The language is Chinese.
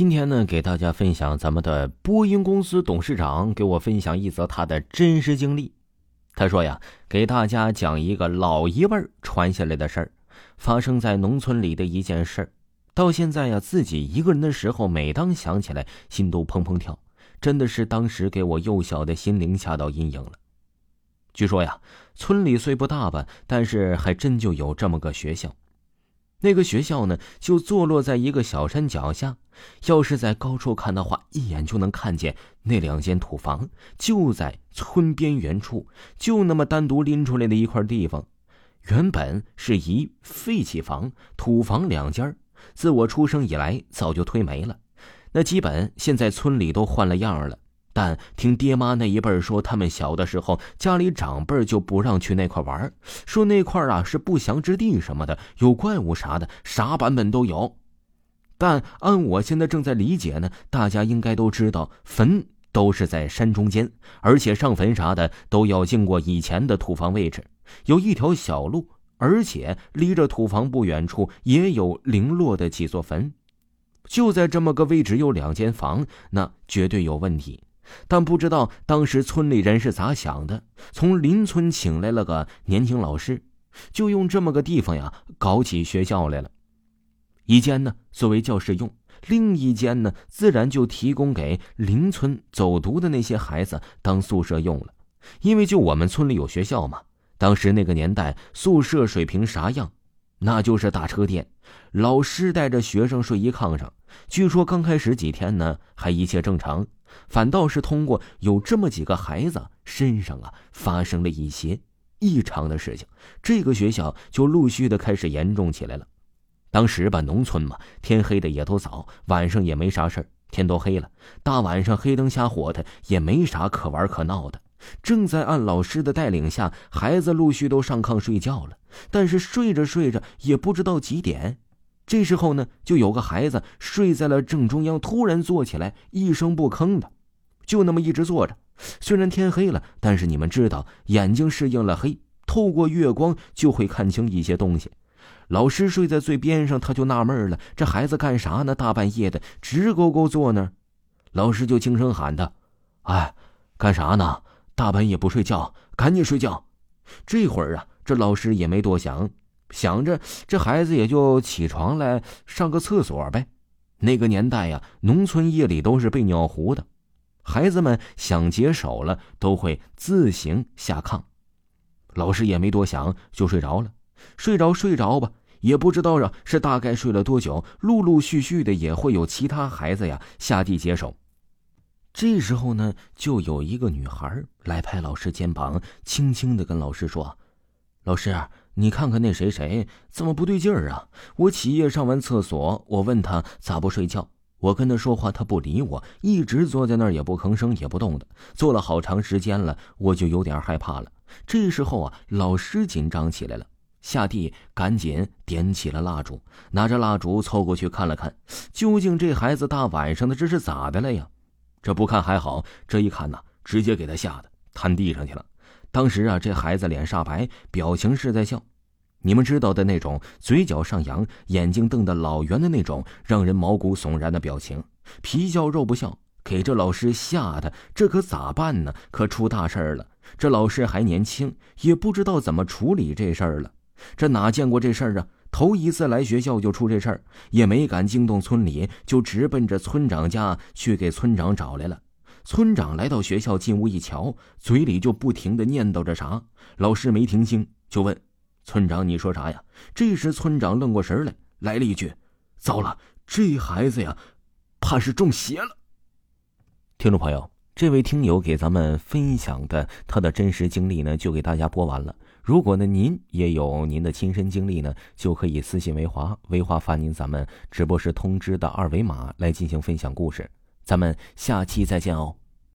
今天呢，给大家分享咱们的波音公司董事长给我分享一则他的真实经历。他说呀，给大家讲一个老一辈传下来的事儿，发生在农村里的一件事儿。到现在呀，自己一个人的时候，每当想起来，心都砰砰跳，真的是当时给我幼小的心灵下到阴影了。据说呀，村里虽不大吧，但是还真就有这么个学校。那个学校呢，就坐落在一个小山脚下。要是在高处看的话，一眼就能看见那两间土房，就在村边缘处，就那么单独拎出来的一块地方。原本是一废弃房，土房两间自我出生以来早就推没了。那基本现在村里都换了样了。但听爹妈那一辈说，他们小的时候家里长辈就不让去那块玩，说那块啊是不祥之地什么的，有怪物啥的，啥版本都有。但按我现在正在理解呢，大家应该都知道，坟都是在山中间，而且上坟啥的都要经过以前的土房位置，有一条小路，而且离着土房不远处也有零落的几座坟，就在这么个位置有两间房，那绝对有问题。但不知道当时村里人是咋想的，从邻村请来了个年轻老师，就用这么个地方呀搞起学校来了。一间呢作为教室用，另一间呢自然就提供给邻村走读的那些孩子当宿舍用了。因为就我们村里有学校嘛，当时那个年代宿舍水平啥样，那就是大车店。老师带着学生睡一炕上，据说刚开始几天呢还一切正常。反倒是通过有这么几个孩子身上啊发生了一些异常的事情，这个学校就陆续的开始严重起来了。当时吧，农村嘛，天黑的也都早，晚上也没啥事天都黑了，大晚上黑灯瞎火的也没啥可玩可闹的。正在按老师的带领下，孩子陆续都上炕睡觉了。但是睡着睡着也不知道几点。这时候呢，就有个孩子睡在了正中央，突然坐起来，一声不吭的，就那么一直坐着。虽然天黑了，但是你们知道，眼睛适应了黑，透过月光就会看清一些东西。老师睡在最边上，他就纳闷了：这孩子干啥呢？大半夜的，直勾勾坐那儿。老师就轻声喊他：“哎，干啥呢？大半夜不睡觉，赶紧睡觉。”这会儿啊，这老师也没多想。想着这孩子也就起床来上个厕所呗。那个年代呀，农村夜里都是被尿壶的，孩子们想解手了都会自行下炕。老师也没多想就睡着了，睡着睡着吧，也不知道啊是大概睡了多久，陆陆续续的也会有其他孩子呀下地解手。这时候呢，就有一个女孩来拍老师肩膀，轻轻的跟老师说：“老师。”你看看那谁谁怎么不对劲儿啊？我起夜上完厕所，我问他咋不睡觉，我跟他说话，他不理我，一直坐在那儿也不吭声也不动的，坐了好长时间了，我就有点害怕了。这时候啊，老师紧张起来了，下地赶紧点起了蜡烛，拿着蜡烛凑过去看了看，究竟这孩子大晚上的这是咋的了呀？这不看还好，这一看呐，直接给他吓得瘫地上去了。当时啊，这孩子脸煞白，表情是在笑，你们知道的那种，嘴角上扬，眼睛瞪得老圆的那种，让人毛骨悚然的表情。皮笑肉不笑，给这老师吓得，这可咋办呢？可出大事儿了！这老师还年轻，也不知道怎么处理这事儿了。这哪见过这事儿啊？头一次来学校就出这事儿，也没敢惊动村里，就直奔着村长家去给村长找来了。村长来到学校，进屋一瞧，嘴里就不停的念叨着啥。老师没听清，就问：“村长，你说啥呀？”这时村长愣过神来，来了一句：“糟了，这孩子呀，怕是中邪了。”听众朋友，这位听友给咱们分享的他的真实经历呢，就给大家播完了。如果呢您也有您的亲身经历呢，就可以私信维华，维华发您咱们直播时通知的二维码来进行分享故事。咱们下期再见哦。